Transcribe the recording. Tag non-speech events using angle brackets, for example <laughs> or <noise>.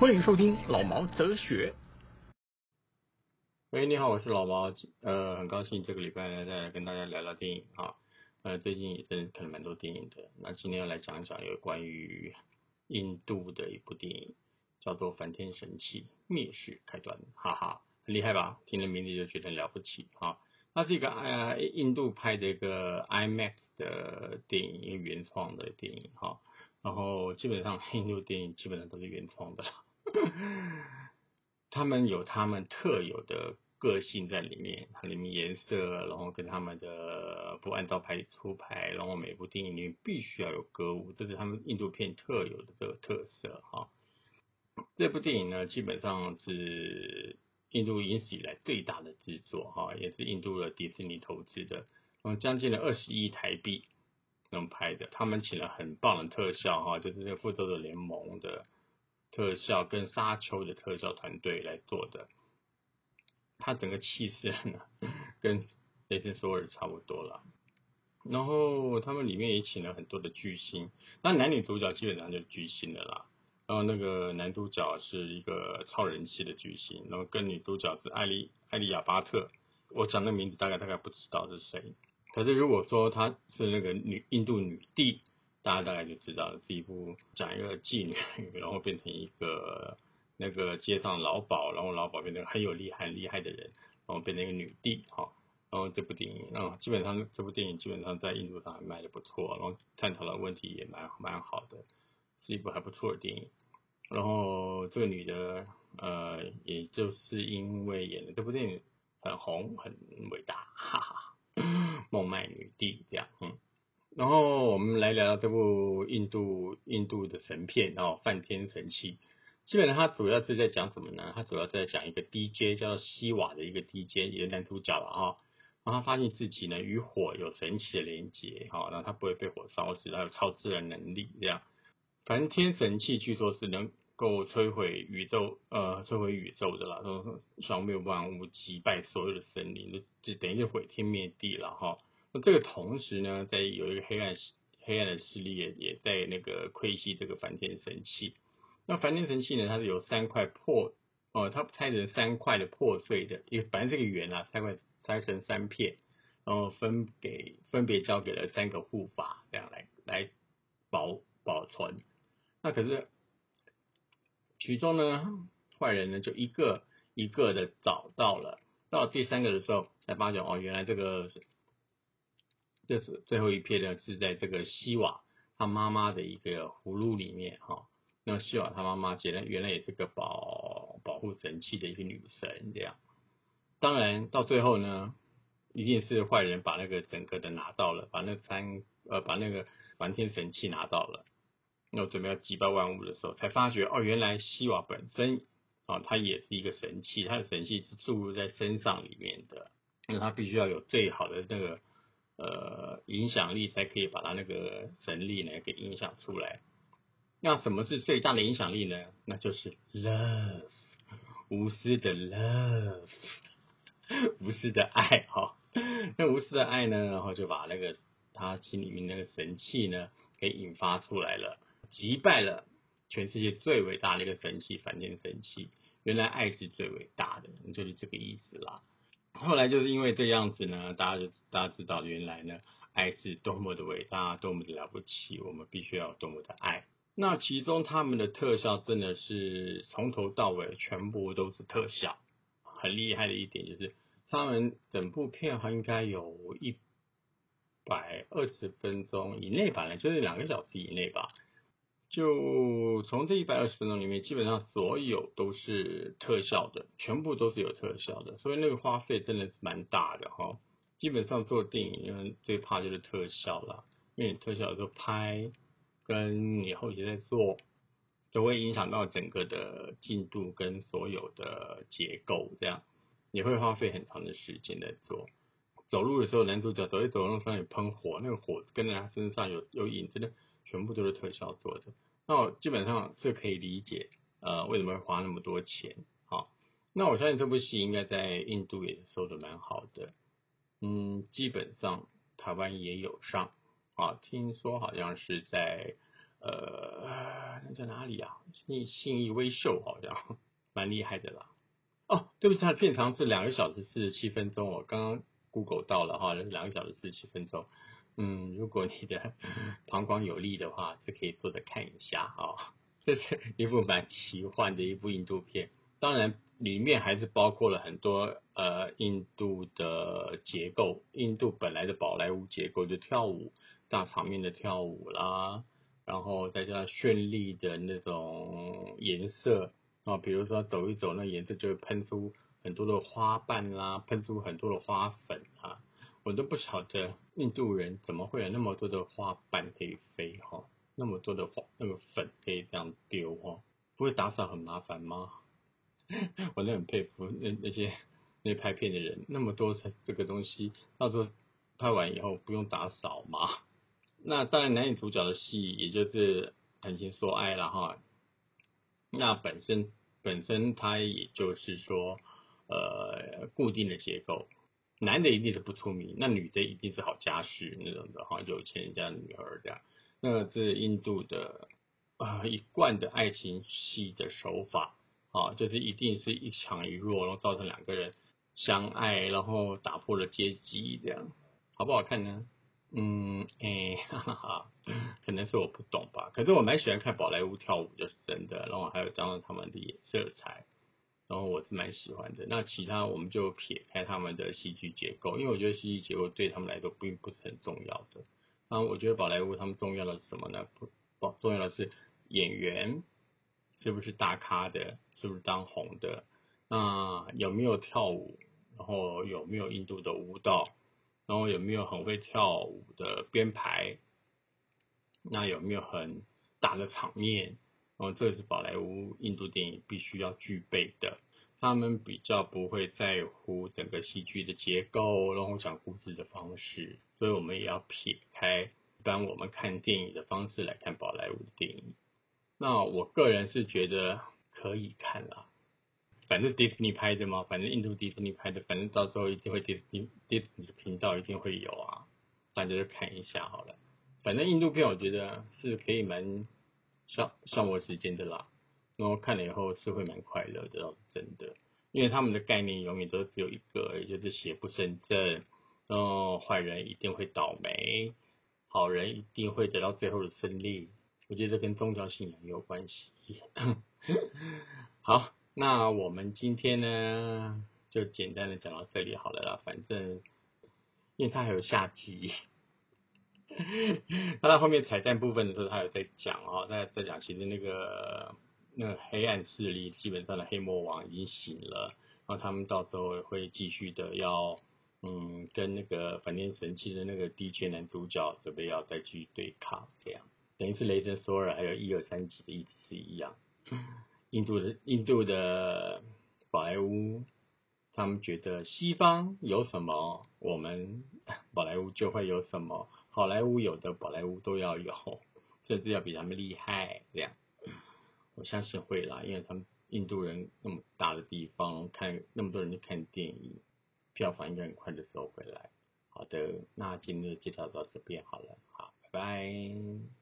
欢迎收听老毛哲学。喂，你好，我是老毛，呃，很高兴这个礼拜呢再来跟大家聊聊电影啊，呃，最近也真的看了蛮多电影的，那今天要来讲一讲有关于印度的一部电影，叫做《梵天神器：灭世开端》，哈哈，很厉害吧？听了名字就觉得了不起啊。那是一个呃印度拍的一个 IMAX 的电影，一个原创的电影哈，然后基本上 <laughs> 印度电影基本上都是原创的。他们有他们特有的个性在里面，它里面颜色，然后跟他们的不按照牌出牌，然后每部电影里面必须要有歌舞，这是他们印度片特有的这个特色哈。这部电影呢，基本上是印度影史以来最大的制作哈，也是印度的迪士尼投资的，嗯，将近了二十亿台币能拍的，他们请了很棒的特效哈，就是那个复仇者联盟的。特效跟沙丘的特效团队来做的，它整个气势呢，跟雷神索尔差不多了。然后他们里面也请了很多的巨星，那男女主角基本上就巨星的啦。然后那个男主角是一个超人气的巨星，然后跟女主角是艾丽艾丽亚巴特，我讲的名字大概大概不知道是谁。可是如果说她是那个女印度女帝。大家大概就知道，是一部讲一个妓女，然后变成一个那个街上老鸨，然后老鸨变成很有厉害、厉害的人，然后变成一个女帝，哈。然后这部电影，啊，基本上这部电影基本上在印度上还卖的不错，然后探讨的问题也蛮蛮好的，是一部还不错的电影。然后这个女的，呃，也就是因为演的这部电影很红、很伟大，哈哈，梦卖女帝这样，嗯。然后我们来聊聊这部印度印度的神片然后，《梵天神器》。基本上它主要是在讲什么呢？它主要在讲一个 DJ 叫做西瓦的一个 DJ，也是男主角了哈。然后他发现自己呢与火有神奇的连接，哈，然后他不会被火烧死，他有超自然能力这样。梵天神器据说是能够摧毁宇宙，呃，摧毁宇宙的啦，说消灭万物，击败所有的神灵，就等于是毁天灭地了哈。那这个同时呢，在有一个黑暗黑暗的势力也也在那个窥袭这个梵天神器。那梵天神器呢，它是有三块破哦，它拆成三块的破碎的，一个反正这个圆啊，三块拆成三片，然后分给分别交给了三个护法，这样来来保保存。那可是其中呢，坏人呢就一个一个的找到了，到第三个的时候才发现哦，原来这个。这是最后一片呢，是在这个西瓦他妈妈的一个葫芦里面哈。那希瓦他妈妈原来原来也是个保保护神器的一个女神这样。当然到最后呢，一定是坏人把那个整个的拿到了，把那三呃把那个梵天神器拿到了。那我准备要击败万物的时候，才发觉哦，原来西瓦本身啊，它也是一个神器，它的神器是注入在身上里面的，那它必须要有最好的那个。呃，影响力才可以把他那个神力呢给影响出来。那什么是最大的影响力呢？那就是 love，无私的 love，无私的爱哈。那无私的爱呢，然后就把那个他心里面那个神器呢给引发出来了，击败了全世界最伟大的一个神器——反天神器。原来爱是最伟大的，就是这个意思啦。后来就是因为这样子呢，大家就大家知道原来呢，爱是多么的伟大，多么的了不起，我们必须要多么的爱。那其中他们的特效真的是从头到尾全部都是特效，很厉害的一点就是他们整部片还应该有一百二十分钟以内吧，就是两个小时以内吧。就从这一百二十分钟里面，基本上所有都是特效的，全部都是有特效的，所以那个花费真的是蛮大的哈。基本上做电影，因为最怕就是特效了，因为你特效的时候拍跟你后期在做，都会影响到整个的进度跟所有的结构这样。你会花费很长的时间在做。走路的时候，男主角走一走路上有喷火，那个火跟在他身上有有影子的，全部都是特效做的。那我基本上这可以理解，呃，为什么会花那么多钱？好，那我相信这部戏应该在印度也收的蛮好的。嗯，基本上台湾也有上啊，听说好像是在呃，那在哪里啊？信信义威秀好像 <laughs> 蛮厉害的啦。哦，对不起，它片长是两个小时四十七分钟，我刚刚。Google 到了哈，两个小时四十七分钟。嗯，如果你的 <laughs> 膀胱有力的话，是可以坐着看一下啊。这是一部蛮奇幻的一部印度片，当然里面还是包括了很多呃印度的结构，印度本来的宝莱坞结构，就跳舞大场面的跳舞啦，然后再加上绚丽的那种颜色啊，比如说走一走，那颜色就会喷出。很多的花瓣啦，喷出很多的花粉啊，我都不晓得印度人怎么会有那么多的花瓣可以飞哈，那么多的花那个粉可以这样丢哈，不会打扫很麻烦吗？<laughs> 我都很佩服那那些那拍片的人，那么多才这个东西，到时候拍完以后不用打扫吗？那当然男女主角的戏也就是谈情说爱了哈，那本身本身它也就是说。呃，固定的结构，男的一定是不出名，那女的一定是好家世那种的哈，有钱人家的女儿这样。那这印度的啊一贯的爱情戏的手法啊，就是一定是一强一弱，然后造成两个人相爱，然后打破了阶级这样，好不好看呢？嗯，哎，哈哈哈，可能是我不懂吧，可是我蛮喜欢看宝莱坞跳舞，就是真的，然后还有加上他们的色彩。然后我是蛮喜欢的，那其他我们就撇开他们的戏剧结构，因为我觉得戏剧结构对他们来说并不是很重要的。那我觉得宝莱坞他们重要的是什么呢？不，重要的是演员是不是大咖的，是不是当红的，那有没有跳舞，然后有没有印度的舞蹈，然后有没有很会跳舞的编排，那有没有很大的场面？哦，这是宝莱坞印度电影必须要具备的。他们比较不会在乎整个戏剧的结构，然后讲故事的方式，所以我们也要撇开一般我们看电影的方式来看宝莱坞的电影。那我个人是觉得可以看啦，反正迪士尼拍的嘛，反正印度迪士尼拍的，反正到时候一定会迪士尼迪士尼的频道一定会有啊，大家就看一下好了。反正印度片我觉得是可以蛮。消消磨时间的啦，然后看了以后是会蛮快乐的，真的，因为他们的概念永远都只有一个，也就是邪不胜正，然后坏人一定会倒霉，好人一定会得到最后的胜利。我觉得跟宗教信仰有关系。<laughs> 好，那我们今天呢，就简单的讲到这里好了啦，反正因为它还有下集。他到后面彩蛋部分的时候，他有在讲哦，在在讲，其实那个那个黑暗势力基本上的黑魔王已经醒了，然后他们到时候会继续的要嗯跟那个反天神器的那个低阶男主角准备要再去对抗，这样等于是雷神索尔还有一二三集的意思是一样。印度的印度的宝莱坞，他们觉得西方有什么，我们宝莱坞就会有什么。好莱坞有的，宝莱坞都要有，<laughs> 甚至要比他们厉害。这样，我相信会啦，因为他们印度人那么大的地方，看那么多人去看电影，票房应该很快的收回来。好的，那今天的介绍到这边好了，好，拜拜。